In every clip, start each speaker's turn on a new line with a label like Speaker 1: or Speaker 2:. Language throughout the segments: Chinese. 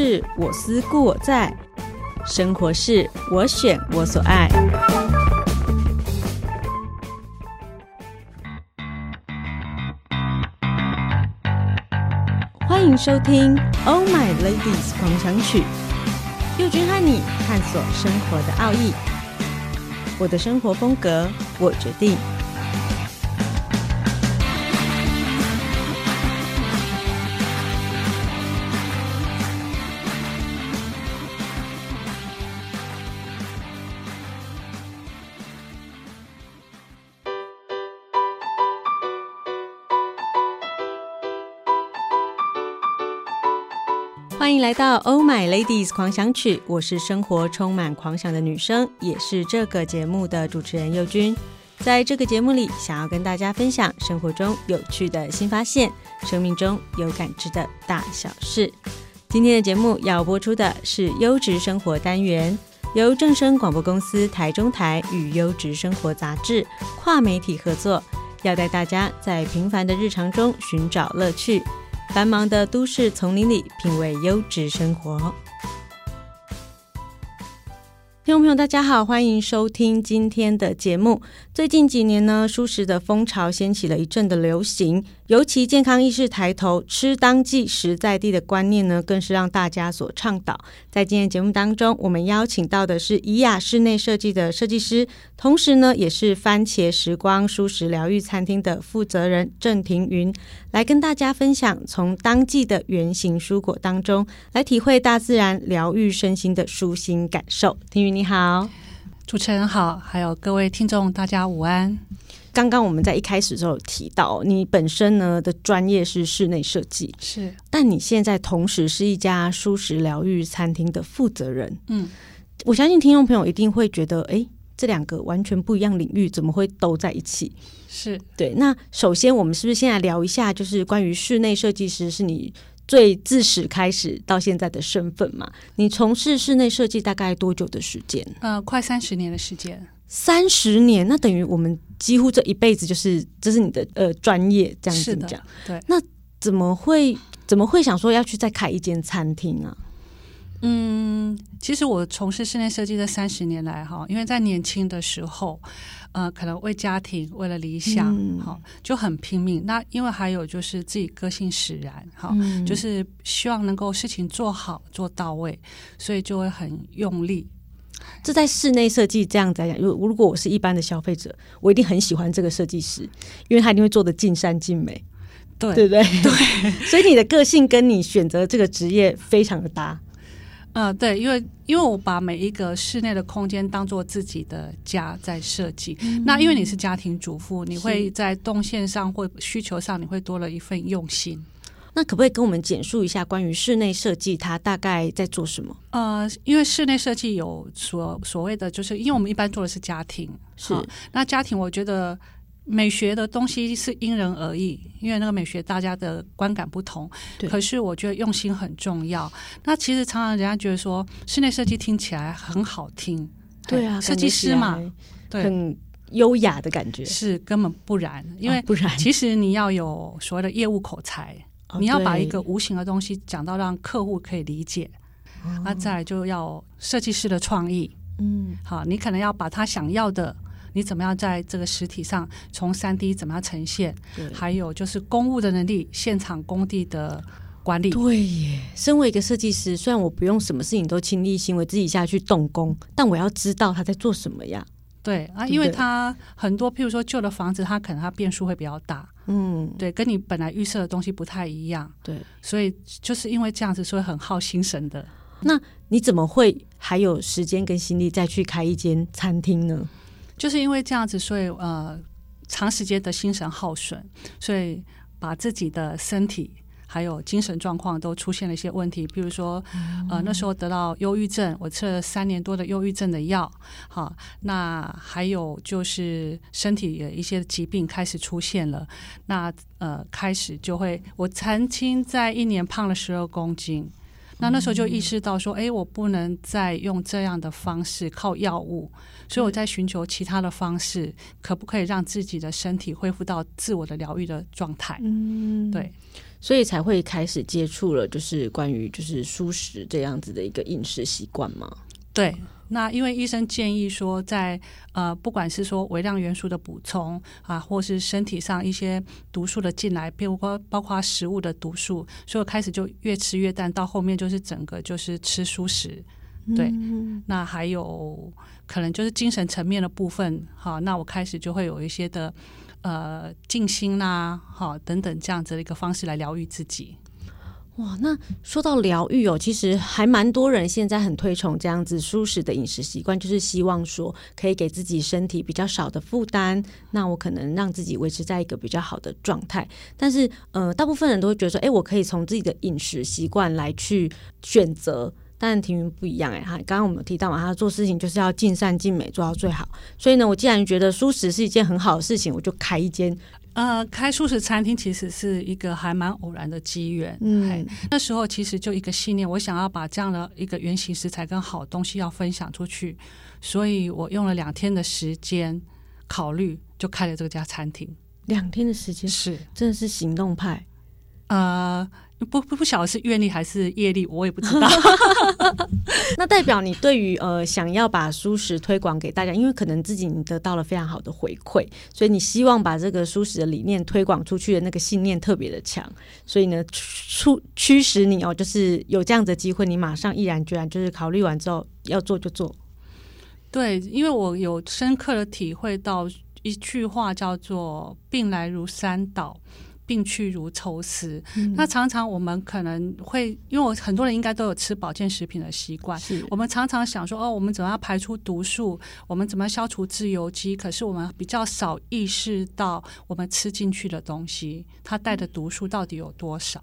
Speaker 1: 是我思故我在，生活是我选我所爱。欢迎收听《Oh My Ladies 狂想曲》，佑君和你探索生活的奥义。我的生活风格，我决定。欢迎来到《Oh My Ladies 狂想曲》，我是生活充满狂想的女生，也是这个节目的主持人佑君。在这个节目里，想要跟大家分享生活中有趣的新发现，生命中有感知的大小事。今天的节目要播出的是优质生活单元，由正声广播公司台中台与优质生活杂志跨媒体合作，要带大家在平凡的日常中寻找乐趣。繁忙的都市丛林里，品味优质生活。听众朋友，大家好，欢迎收听今天的节目。最近几年呢，舒适的风潮掀起了一阵的流行，尤其健康意识抬头，吃当季、食在地的观念呢，更是让大家所倡导。在今天节目当中，我们邀请到的是怡雅室内设计的设计师，同时呢，也是番茄时光蔬食疗愈餐厅的负责人郑庭云，来跟大家分享从当季的原型蔬果当中，来体会大自然疗愈身心的舒心感受。庭云。你好，
Speaker 2: 主持人好，还有各位听众，大家午安。
Speaker 1: 刚刚我们在一开始的时候有提到，你本身呢的专业是室内设计，
Speaker 2: 是，
Speaker 1: 但你现在同时是一家舒适疗愈餐厅的负责人。
Speaker 2: 嗯，
Speaker 1: 我相信听众朋友一定会觉得，哎，这两个完全不一样领域，怎么会都在一起？
Speaker 2: 是
Speaker 1: 对。那首先，我们是不是先来聊一下，就是关于室内设计师是你最自始开始到现在的身份嘛？你从事室内设计大概多久的时间？
Speaker 2: 呃，快三十年的时间。
Speaker 1: 三十年，那等于我们几乎这一辈子就是这是你的呃专业这样子讲。
Speaker 2: 对，
Speaker 1: 那怎么会怎么会想说要去再开一间餐厅啊？
Speaker 2: 嗯，其实我从事室内设计这三十年来哈，因为在年轻的时候。呃，可能为家庭，为了理想，好、嗯、就很拼命。那因为还有就是自己个性使然，好、嗯，就是希望能够事情做好做到位，所以就会很用力。
Speaker 1: 这在室内设计这样子来讲，如如果我是一般的消费者，我一定很喜欢这个设计师，因为他一定会做得尽善尽美，
Speaker 2: 对
Speaker 1: 对不对？
Speaker 2: 对，
Speaker 1: 所以你的个性跟你选择这个职业非常的搭。
Speaker 2: 嗯、呃，对，因为因为我把每一个室内的空间当做自己的家在设计。嗯、那因为你是家庭主妇，你会在动线上或需求上，你会多了一份用心。
Speaker 1: 那可不可以跟我们简述一下关于室内设计，它大概在做什么？
Speaker 2: 呃，因为室内设计有所所谓的，就是因为我们一般做的是家庭，
Speaker 1: 是
Speaker 2: 那家庭，我觉得。美学的东西是因人而异，因为那个美学大家的观感不同。对。可是我觉得用心很重要。那其实常常人家觉得说室内设计听起来很好听，
Speaker 1: 对啊，
Speaker 2: 设计师嘛，对，
Speaker 1: 很优雅的感觉。
Speaker 2: 是根本不然，因为不然，其实你要有所谓的业务口才，哦、你要把一个无形的东西讲到让客户可以理解。那、哦、再来就要设计师的创意，嗯，好，你可能要把他想要的。你怎么样在这个实体上从三 D 怎么样呈现？还有就是公务的能力，现场工地的管理。
Speaker 1: 对耶，身为一个设计师，虽然我不用什么事情都亲力亲为自己下去动工，但我要知道他在做什么呀。
Speaker 2: 对啊，因为它很多，譬如说旧的房子，它可能它变数会比较大。嗯，对，跟你本来预设的东西不太一样。对，所以就是因为这样子，所以很耗心神的。
Speaker 1: 那你怎么会还有时间跟心力再去开一间餐厅呢？
Speaker 2: 就是因为这样子，所以呃，长时间的心神耗损，所以把自己的身体还有精神状况都出现了一些问题。比如说，呃，那时候得到忧郁症，我吃了三年多的忧郁症的药。好，那还有就是身体的一些疾病开始出现了。那呃，开始就会，我曾经在一年胖了十二公斤。那那时候就意识到说，哎，我不能再用这样的方式靠药物，所以我在寻求其他的方式，可不可以让自己的身体恢复到自我的疗愈的状态？嗯，对，
Speaker 1: 所以才会开始接触了，就是关于就是素食这样子的一个饮食习惯嘛。
Speaker 2: 对。那因为医生建议说在，呃，不管是说微量元素的补充啊，或是身体上一些毒素的进来，包括包括食物的毒素，所以开始就越吃越淡，到后面就是整个就是吃素食。对，嗯、那还有可能就是精神层面的部分，好，那我开始就会有一些的呃静心啦，好等等这样子的一个方式来疗愈自己。
Speaker 1: 哇，那说到疗愈哦，其实还蛮多人现在很推崇这样子舒适的饮食习惯，就是希望说可以给自己身体比较少的负担，那我可能让自己维持在一个比较好的状态。但是，呃，大部分人都会觉得说，哎，我可以从自己的饮食习惯来去选择。但庭云不一样哎，哈，刚刚我们有提到嘛，他做事情就是要尽善尽美，做到最好。所以呢，我既然觉得蔬食是一件很好的事情，我就开一间。
Speaker 2: 呃，开素食餐厅其实是一个还蛮偶然的机缘。嗯，那时候其实就一个信念，我想要把这样的一个原型食材跟好东西要分享出去，所以我用了两天的时间考虑，就开了这家餐厅。
Speaker 1: 两天的时间
Speaker 2: 是，
Speaker 1: 真的是行动派。
Speaker 2: 呃。不不不晓得是愿力还是业力，我也不知道。
Speaker 1: 那代表你对于呃想要把蔬食推广给大家，因为可能自己你得到了非常好的回馈，所以你希望把这个蔬食的理念推广出去的那个信念特别的强，所以呢驱驱使你哦，就是有这样的机会，你马上毅然决然就是考虑完之后要做就做。
Speaker 2: 对，因为我有深刻的体会到一句话叫做“病来如山倒”。病去如抽丝，嗯、那常常我们可能会，因为我很多人应该都有吃保健食品的习惯，我们常常想说，哦，我们怎么样排出毒素，我们怎么样消除自由基，可是我们比较少意识到，我们吃进去的东西，它带的毒素到底有多少。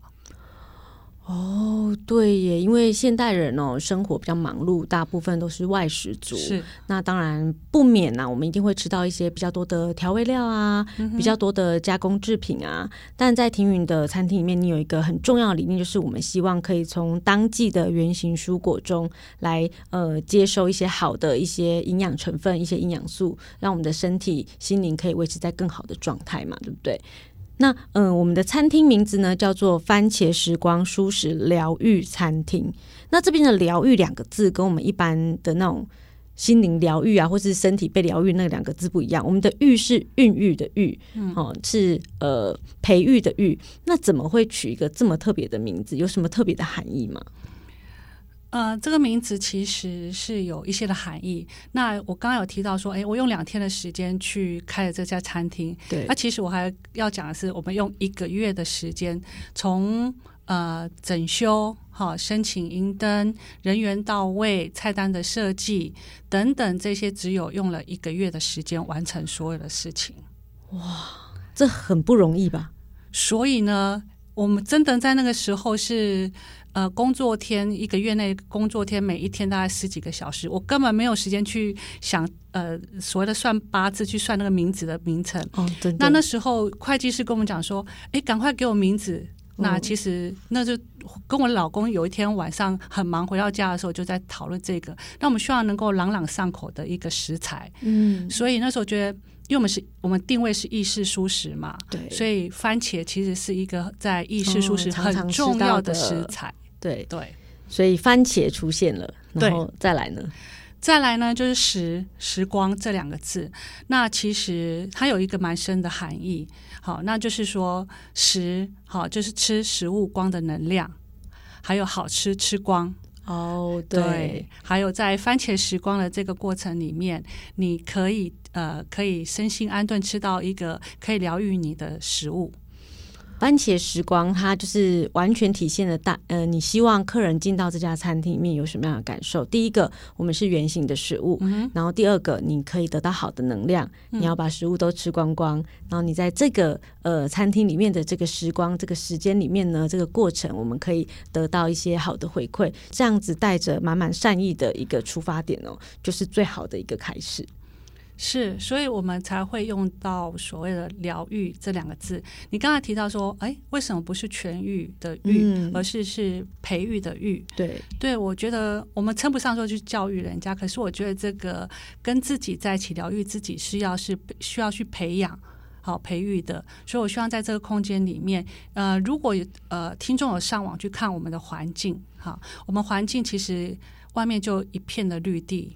Speaker 1: 哦，对耶，因为现代人哦，生活比较忙碌，大部分都是外食族。是，那当然不免呐、啊，我们一定会吃到一些比较多的调味料啊，嗯、比较多的加工制品啊。但在庭云的餐厅里面，你有一个很重要的理念，就是我们希望可以从当季的原型蔬果中来呃接收一些好的一些营养成分、一些营养素，让我们的身体、心灵可以维持在更好的状态嘛，对不对？那嗯、呃，我们的餐厅名字呢叫做番茄时光舒适疗愈餐厅。那这边的“疗愈”两个字跟我们一般的那种心灵疗愈啊，或是身体被疗愈那两个字不一样。我们的“育”是孕育的“育”，哦，是呃培育的“育”。那怎么会取一个这么特别的名字？有什么特别的含义吗？
Speaker 2: 呃，这个名字其实是有一些的含义。那我刚刚有提到说，哎，我用两天的时间去开了这家餐厅。对，那其实我还要讲的是，我们用一个月的时间，从呃整修、好申请银灯、人员到位、菜单的设计等等这些，只有用了一个月的时间完成所有的事情。
Speaker 1: 哇，这很不容易吧？
Speaker 2: 所以呢，我们真的在那个时候是。呃，工作天一个月内工作天每一天大概十几个小时，我根本没有时间去想呃所谓的算八字，去算那个名字的名称。哦，对。那那时候会计师跟我们讲说，哎，赶快给我名字。哦、那其实那就跟我老公有一天晚上很忙回到家的时候就在讨论这个。那我们希望能够朗朗上口的一个食材。嗯。所以那时候觉得，因为我们是我们定位是意式蔬食嘛，对。所以番茄其实是一个在意式蔬食很重要的食材。哦
Speaker 1: 对对，所以番茄出现了，然后再来呢？
Speaker 2: 再来呢，就是时时光这两个字。那其实它有一个蛮深的含义。好，那就是说时好，就是吃食物光的能量，还有好吃吃光。哦，对，对，还有在番茄时光的这个过程里面，你可以呃，可以身心安顿，吃到一个可以疗愈你的食物。
Speaker 1: 番茄时光，它就是完全体现了大呃，你希望客人进到这家餐厅里面有什么样的感受？第一个，我们是圆形的食物，嗯、然后第二个，你可以得到好的能量。嗯、你要把食物都吃光光，然后你在这个呃餐厅里面的这个时光、这个时间里面呢，这个过程，我们可以得到一些好的回馈。这样子带着满满善意的一个出发点哦，就是最好的一个开始。
Speaker 2: 是，所以我们才会用到所谓的疗愈这两个字。你刚才提到说，哎，为什么不是痊愈的愈，嗯、而是是培育的育？
Speaker 1: 对，
Speaker 2: 对我觉得我们称不上说去教育人家，可是我觉得这个跟自己在一起疗愈自己是要是需要去培养好培育的。所以我希望在这个空间里面，呃，如果有呃听众有上网去看我们的环境，哈，我们环境其实外面就一片的绿地。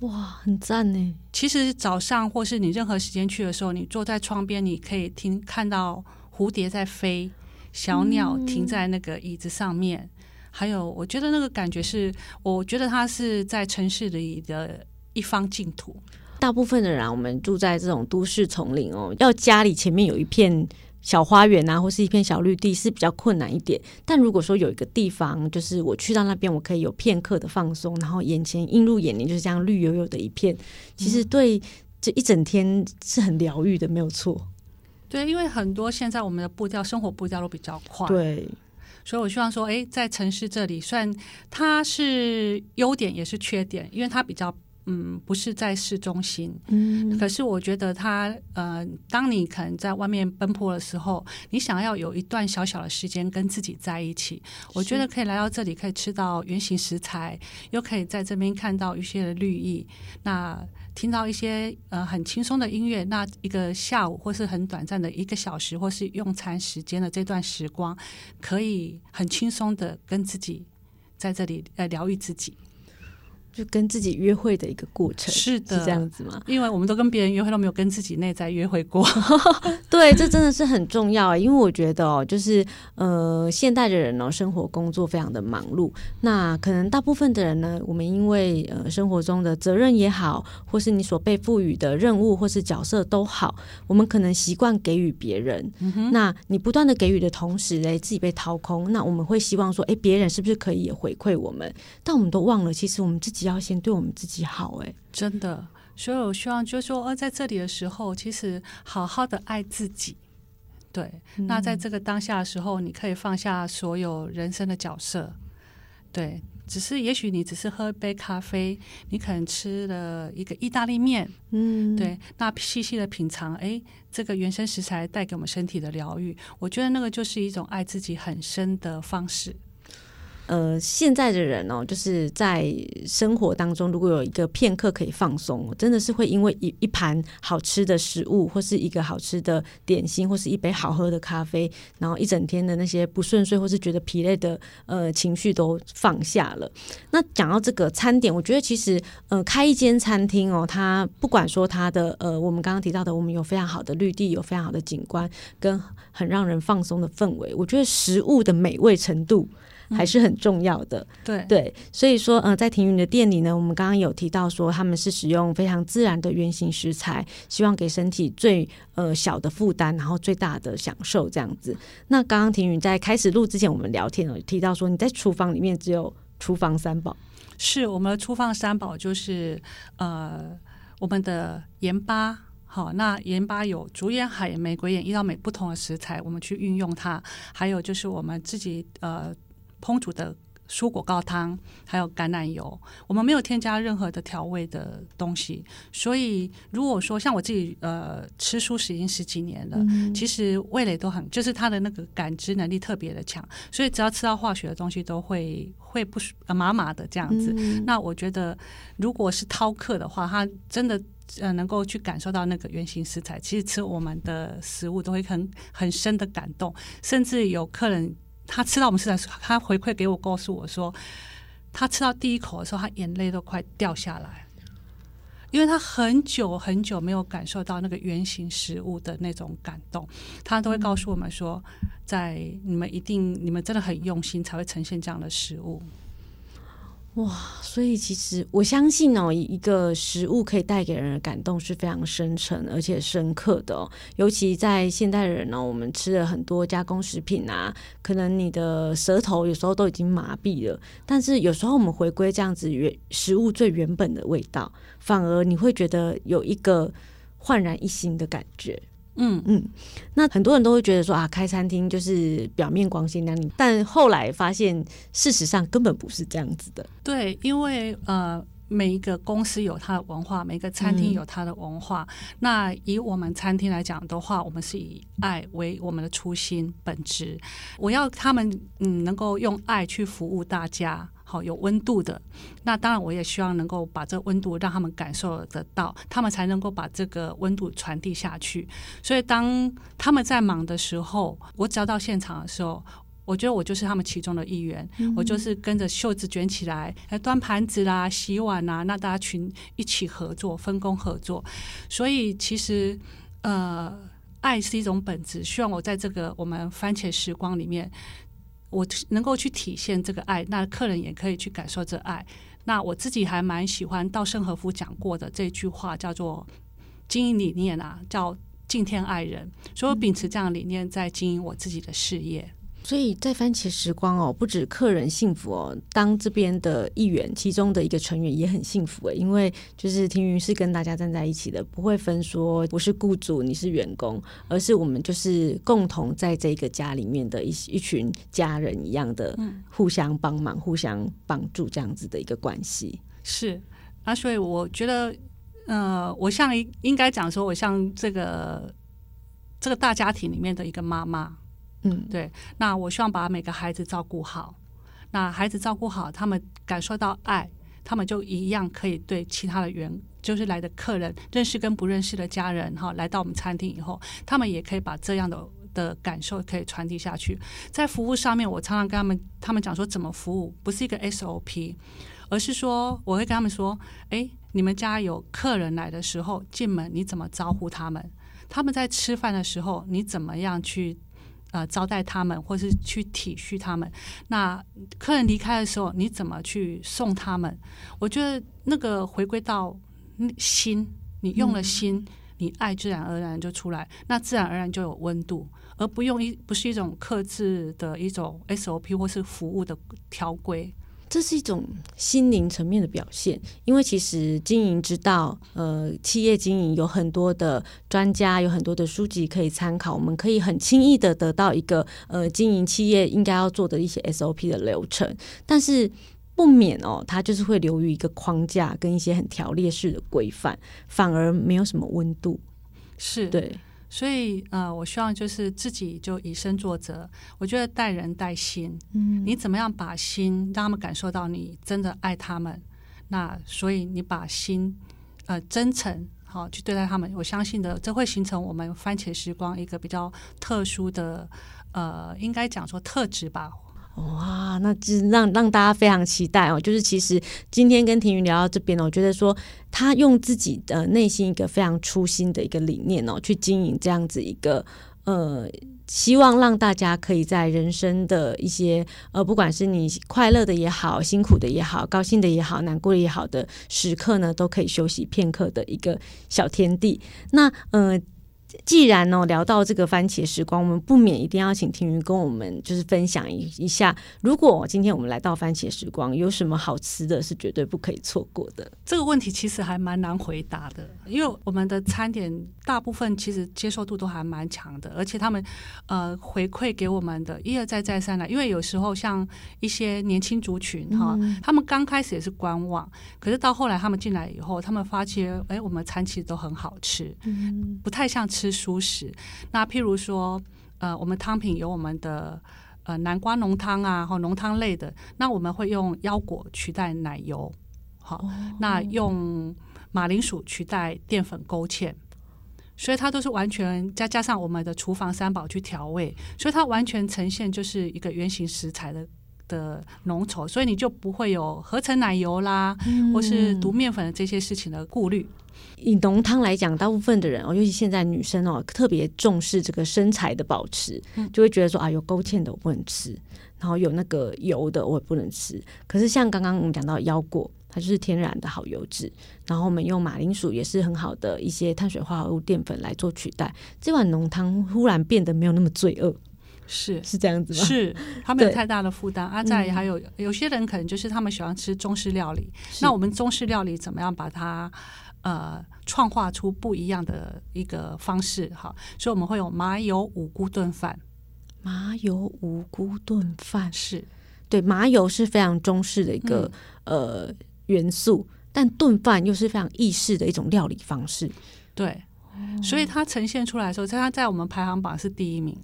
Speaker 1: 哇，很赞呢！
Speaker 2: 其实早上或是你任何时间去的时候，你坐在窗边，你可以听看到蝴蝶在飞，小鸟停在那个椅子上面，嗯、还有我觉得那个感觉是，我觉得它是在城市里的一方净土。
Speaker 1: 大部分的人，我们住在这种都市丛林哦，要家里前面有一片。小花园啊，或是一片小绿地是比较困难一点。但如果说有一个地方，就是我去到那边，我可以有片刻的放松，然后眼前映入眼帘就是这样绿油油的一片，其实对这一整天是很疗愈的，没有错。
Speaker 2: 对，因为很多现在我们的步调，生活步调都比较快，
Speaker 1: 对，
Speaker 2: 所以我希望说，哎，在城市这里，虽然它是优点也是缺点，因为它比较。嗯，不是在市中心。嗯，可是我觉得他呃，当你可能在外面奔波的时候，你想要有一段小小的时间跟自己在一起，我觉得可以来到这里，可以吃到原形食材，又可以在这边看到一些的绿意，那听到一些呃很轻松的音乐，那一个下午或是很短暂的一个小时，或是用餐时间的这段时光，可以很轻松的跟自己在这里呃疗愈自己。
Speaker 1: 就跟自己约会的一个过程，
Speaker 2: 是的，
Speaker 1: 是这样子吗？
Speaker 2: 因为我们都跟别人约会，都没有跟自己内在约会过。
Speaker 1: 对，这真的是很重要啊！因为我觉得哦，就是呃，现代的人呢，生活工作非常的忙碌。那可能大部分的人呢，我们因为呃生活中的责任也好，或是你所被赋予的任务或是角色都好，我们可能习惯给予别人。那你不断的给予的同时，哎，自己被掏空，那我们会希望说，哎，别人是不是可以也回馈我们？但我们都忘了，其实我们自己。要先对我们自己好，哎，
Speaker 2: 真的。所以我希望就是说，呃，在这里的时候，其实好好的爱自己。对，嗯、那在这个当下的时候，你可以放下所有人生的角色。对，只是也许你只是喝一杯咖啡，你可能吃了一个意大利面，嗯，对，那细细的品尝，哎，这个原生食材带给我们身体的疗愈，我觉得那个就是一种爱自己很深的方式。
Speaker 1: 呃，现在的人哦，就是在生活当中，如果有一个片刻可以放松，真的是会因为一一盘好吃的食物，或是一个好吃的点心，或是一杯好喝的咖啡，然后一整天的那些不顺遂或是觉得疲累的呃情绪都放下了。那讲到这个餐点，我觉得其实呃，开一间餐厅哦，它不管说它的呃，我们刚刚提到的，我们有非常好的绿地，有非常好的景观，跟很让人放松的氛围，我觉得食物的美味程度。还是很重要的，
Speaker 2: 嗯、对。
Speaker 1: 对，所以说，呃，在庭云的店里呢，我们刚刚有提到说，他们是使用非常自然的原形食材，希望给身体最呃小的负担，然后最大的享受这样子。那刚刚庭云在开始录之前，我们聊天有提到说，你在厨房里面只有厨房三宝，
Speaker 2: 是我们的厨房三宝就是呃我们的盐巴，好，那盐巴有竹盐、海盐、玫瑰盐，依照每不同的食材，我们去运用它，还有就是我们自己呃。烹煮的蔬果高汤，还有橄榄油，我们没有添加任何的调味的东西。所以，如果说像我自己呃吃素食已经十几年了，嗯、其实味蕾都很，就是他的那个感知能力特别的强。所以，只要吃到化学的东西，都会会不麻麻的这样子。嗯、那我觉得，如果是饕客的话，他真的呃能够去感受到那个原型食材，其实吃我们的食物都会很很深的感动，甚至有客人。他吃到我们食材，他回馈给我，告诉我说，他吃到第一口的时候，他眼泪都快掉下来，因为他很久很久没有感受到那个圆形食物的那种感动。他都会告诉我们说，在你们一定，你们真的很用心，才会呈现这样的食物。
Speaker 1: 哇，所以其实我相信哦，一个食物可以带给人的感动是非常深沉而且深刻的哦。尤其在现代人呢，我们吃了很多加工食品啊，可能你的舌头有时候都已经麻痹了。但是有时候我们回归这样子原食物最原本的味道，反而你会觉得有一个焕然一新的感觉。嗯嗯，那很多人都会觉得说啊，开餐厅就是表面光鲜亮丽，但后来发现事实上根本不是这样子的。
Speaker 2: 对，因为呃，每一个公司有它的文化，每个餐厅有它的文化。嗯、那以我们餐厅来讲的话，我们是以爱为我们的初心本质。我要他们嗯能够用爱去服务大家，好有温度的。那当然，我也希望能够把这温度让他们感受得到，他们才能够把这个温度传递下去。所以当他们在忙的时候，我只要到现场的时候。我觉得我就是他们其中的一员，嗯、我就是跟着袖子卷起来，来端盘子啦、洗碗啦，那大家群一起合作、分工合作。所以其实，呃，爱是一种本质。希望我在这个我们番茄时光里面，我能够去体现这个爱，那客人也可以去感受这爱。那我自己还蛮喜欢稻盛和夫讲过的这句话，叫做经营理念啊，叫敬天爱人。所以我秉持这样的理念，在经营我自己的事业。
Speaker 1: 所以在番茄时光哦，不止客人幸福哦，当这边的一员，其中的一个成员也很幸福诶，因为就是庭云是跟大家站在一起的，不会分说我是雇主，你是员工，而是我们就是共同在这个家里面的一一群家人一样的，互相帮忙、互相帮助这样子的一个关系。
Speaker 2: 是啊，所以我觉得，呃，我像应该讲说，我像这个这个大家庭里面的一个妈妈。嗯，对。那我希望把每个孩子照顾好。那孩子照顾好，他们感受到爱，他们就一样可以对其他的员，就是来的客人，认识跟不认识的家人，哈，来到我们餐厅以后，他们也可以把这样的的感受可以传递下去。在服务上面，我常常跟他们他们讲说，怎么服务不是一个 SOP，而是说我会跟他们说，哎，你们家有客人来的时候，进门你怎么招呼他们？他们在吃饭的时候，你怎么样去？呃，招待他们，或是去体恤他们。那客人离开的时候，你怎么去送他们？我觉得那个回归到心，你用了心，嗯、你爱自然而然就出来，那自然而然就有温度，而不用一不是一种克制的一种 SOP 或是服务的条规。
Speaker 1: 这是一种心灵层面的表现，因为其实经营之道，呃，企业经营有很多的专家，有很多的书籍可以参考，我们可以很轻易的得到一个呃经营企业应该要做的一些 SOP 的流程，但是不免哦，它就是会流于一个框架跟一些很条列式的规范，反而没有什么温度，
Speaker 2: 是。对。所以，呃，我希望就是自己就以身作则。我觉得带人带心，嗯，你怎么样把心让他们感受到你真的爱他们？那所以你把心，呃，真诚好去对待他们。我相信的，这会形成我们番茄时光一个比较特殊的，呃，应该讲说特质吧。
Speaker 1: 哇，那就是让让大家非常期待哦。就是其实今天跟庭云聊到这边呢，我觉得说他用自己的内心一个非常初心的一个理念哦，去经营这样子一个呃，希望让大家可以在人生的一些呃，不管是你快乐的也好，辛苦的也好，高兴的也好，难过的也好的时刻呢，都可以休息片刻的一个小天地。那呃。既然呢、哦、聊到这个番茄时光，我们不免一定要请庭云跟我们就是分享一一下，如果今天我们来到番茄时光，有什么好吃的是绝对不可以错过的？
Speaker 2: 这个问题其实还蛮难回答的，因为我们的餐点大部分其实接受度都还蛮强的，而且他们呃回馈给我们的一而再再三来，因为有时候像一些年轻族群哈、嗯，他们刚开始也是观望，可是到后来他们进来以后，他们发觉哎，我们餐其实都很好吃，嗯，不太像吃。吃熟食，那譬如说，呃，我们汤品有我们的呃南瓜浓汤啊，或浓汤类的，那我们会用腰果取代奶油，好，哦、那用马铃薯取代淀粉勾芡，所以它都是完全加加上我们的厨房三宝去调味，所以它完全呈现就是一个原型食材的的浓稠，所以你就不会有合成奶油啦，嗯、或是毒面粉的这些事情的顾虑。
Speaker 1: 以浓汤来讲，大部分的人哦，尤其现在女生哦，特别重视这个身材的保持，就会觉得说啊，有勾芡的我不能吃，然后有那个油的我也不能吃。可是像刚刚我们讲到腰果，它就是天然的好油脂，然后我们用马铃薯也是很好的一些碳水化合物淀粉来做取代，这碗浓汤忽然变得没有那么罪恶，
Speaker 2: 是
Speaker 1: 是这样子吗？
Speaker 2: 是，他没有太大的负担。啊，再还有有些人可能就是他们喜欢吃中式料理，那我们中式料理怎么样把它？呃，创化出不一样的一个方式，哈，所以我们会有麻油五菇炖饭。
Speaker 1: 麻油五菇炖饭
Speaker 2: 是，
Speaker 1: 对，麻油是非常中式的一个、嗯、呃元素，但炖饭又是非常意式的一种料理方式。
Speaker 2: 对，所以它呈现出来的时候，它在我们排行榜是第一名。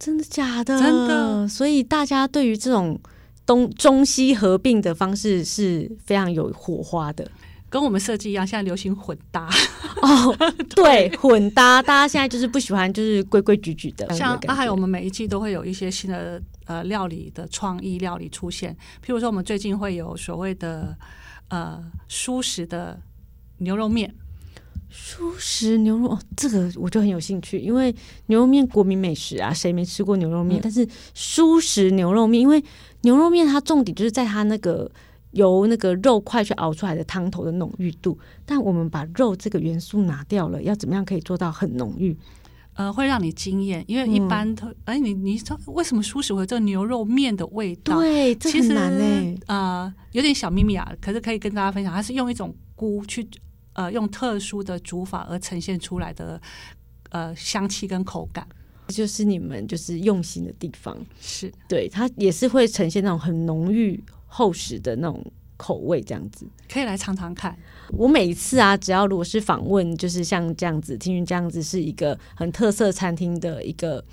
Speaker 1: 真的假的？
Speaker 2: 真的。
Speaker 1: 所以大家对于这种东中西合并的方式是非常有火花的。
Speaker 2: 跟我们设计一样，现在流行混搭
Speaker 1: 哦，对，混搭，大家现在就是不喜欢就是规规矩矩的。
Speaker 2: 像啊，还有我们每一季都会有一些新的呃料理的创意料理出现，譬如说我们最近会有所谓的呃舒食的牛肉面。
Speaker 1: 蔬食牛肉，哦这个我就很有兴趣，因为牛肉面国民美食啊，谁没吃过牛肉面？嗯、但是蔬食牛肉面，因为牛肉面它重点就是在它那个。由那个肉块去熬出来的汤头的浓郁度，但我们把肉这个元素拿掉了，要怎么样可以做到很浓郁？
Speaker 2: 呃，会让你惊艳，因为一般的，哎、嗯，你你说为什么蔬食会有这牛肉面的味道？
Speaker 1: 对，这很难呢。
Speaker 2: 呃，有点小秘密啊，可是可以跟大家分享，它是用一种菇去，呃，用特殊的煮法而呈现出来的，呃，香气跟口感，
Speaker 1: 就是你们就是用心的地方。
Speaker 2: 是
Speaker 1: 对，它也是会呈现那种很浓郁。厚实的那种口味，这样子
Speaker 2: 可以来尝尝看。
Speaker 1: 我每一次啊，只要如果是访问，就是像这样子，听云这样子是一个很特色餐厅的一个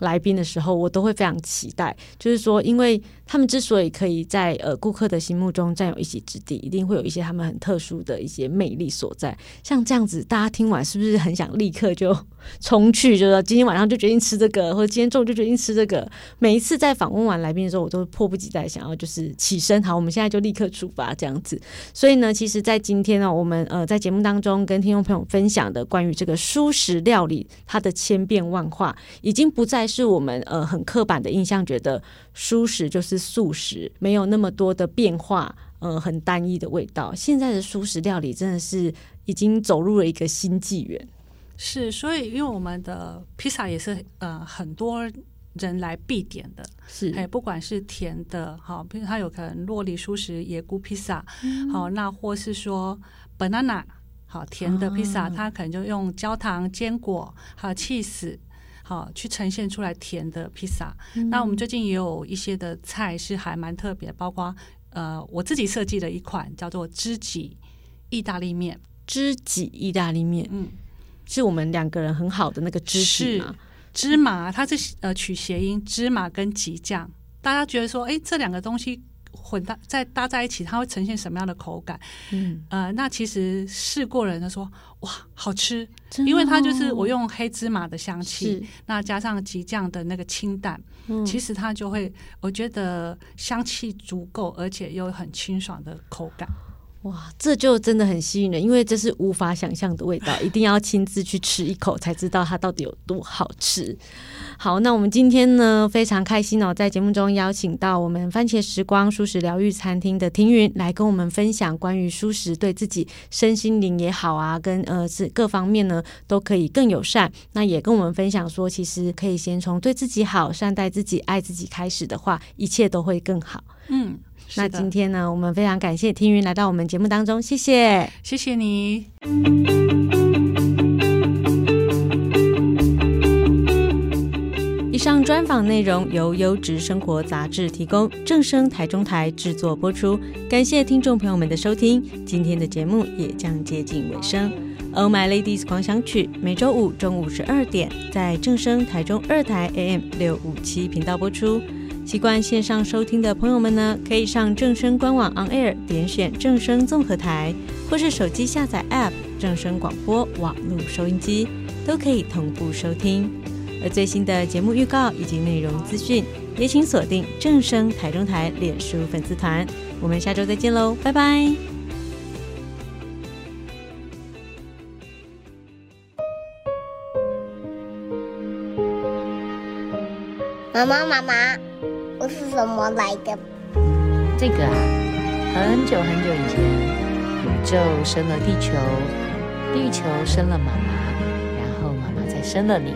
Speaker 1: 来宾的时候，我都会非常期待。就是说，因为他们之所以可以在呃顾客的心目中占有一席之地，一定会有一些他们很特殊的一些魅力所在。像这样子，大家听完是不是很想立刻就冲去？就是说今天晚上就决定吃这个，或者今天中午就决定吃这个？每一次在访问完来宾的时候，我都迫不及待想要就是起身，好，我们现在就立刻出发这样子。所以呢，其实，在今天呢，我们呃在节目当中跟听众朋友分享的关于这个蔬食料理，它的千变万化，已经不再是我们呃很刻板的印象，觉得蔬食就是素食，没有那么多的变化，呃，很单一的味道。现在的素食料理真的是已经走入了一个新纪元。
Speaker 2: 是，所以因为我们的披萨也是呃很多人来必点的，
Speaker 1: 是，
Speaker 2: 哎，不管是甜的，好，比如它有可能洛梨素食野菇披萨，嗯、好，那或是说 banana，好，甜的披萨，它可能就用焦糖、坚果还有起司。好，去呈现出来甜的披萨。嗯。那我们最近也有一些的菜是还蛮特别，包括呃，我自己设计的一款叫做知己意大利面。
Speaker 1: 知己意大利面，嗯，是我们两个人很好的那个知己吗？
Speaker 2: 芝麻，它是呃取谐音，芝麻跟吉酱。大家觉得说，哎，这两个东西。混搭再搭在一起，它会呈现什么样的口感？嗯，呃，那其实试过人的说哇，好吃，哦，因为它就是我用黑芝麻的香气，那加上吉酱的那个清淡，嗯，其实它就会，我觉得香气足够，而且又很清爽的口感。
Speaker 1: 哇，这就真的很吸引人，因为这是无法想象的味道，一定要亲自去吃一口才知道它到底有多好吃。好，那我们今天呢，非常开心哦，在节目中邀请到我们番茄时光蔬食疗愈餐厅的庭云来跟我们分享关于舒适对自己身心灵也好啊，跟呃是各方面呢都可以更友善。那也跟我们分享说，其实可以先从对自己好、善待自己、爱自己开始的话，一切都会更好。嗯。那今天呢，我们非常感谢听云来到我们节目当中，谢谢，
Speaker 2: 谢谢你。
Speaker 1: 以上专访内容由优质生活杂志提供，正声台中台制作播出，感谢听众朋友们的收听，今天的节目也将接近尾声。Oh My Ladies 狂想曲每周五中午十二点在正声台中二台 AM 六五七频道播出。习惯线上收听的朋友们呢，可以上正声官网 On Air 点选正声综合台，或是手机下载 App 正声广播网络收音机，都可以同步收听。而最新的节目预告以及内容资讯，也请锁定正声台中台脸书粉丝团。我们下周再见喽，拜拜！
Speaker 3: 妈妈，妈妈。是怎么来的？
Speaker 4: 这个啊，很久很久以前，宇宙生了地球，地球生了妈妈，然后妈妈再生了你。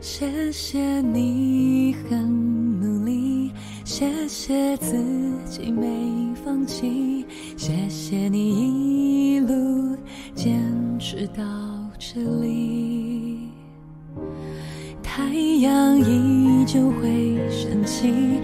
Speaker 4: 谢谢你很努力，谢谢自己没放弃，谢谢你一路坚持到这里。太阳依旧会心，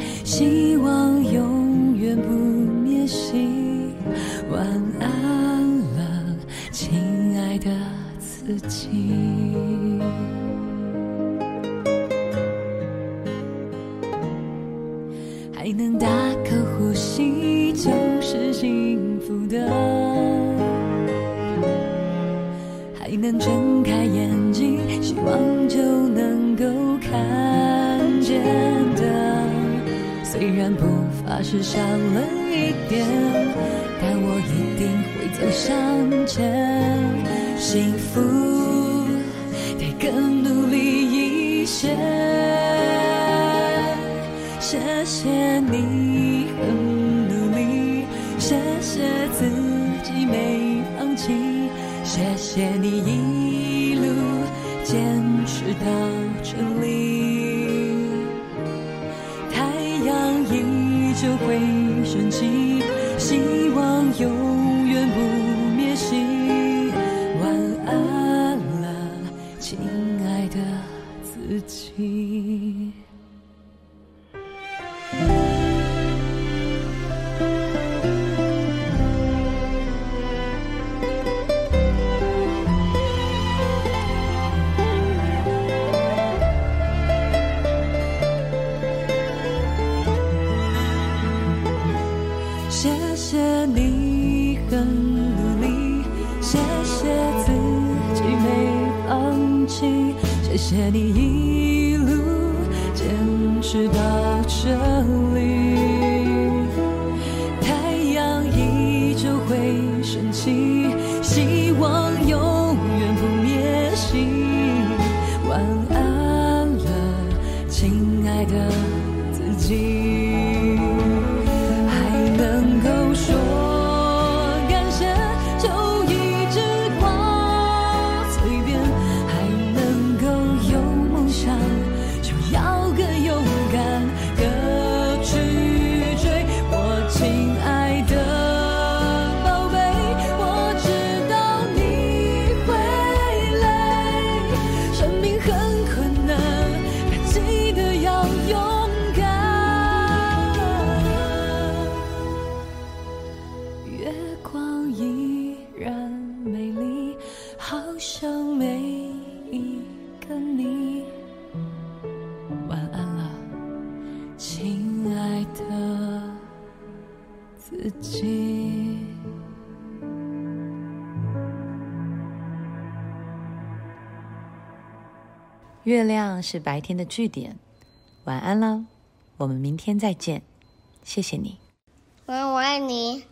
Speaker 4: 是少了一点，但我一定会走向前。幸福得更努力一些。谢谢你很努力，谢谢自己没放弃，谢谢你一谢谢你很努力谢谢自己没放弃谢谢你一路坚持到这里。月亮是白天的据点，晚安了，我们明天再见，谢谢你，
Speaker 3: 妈，我爱你。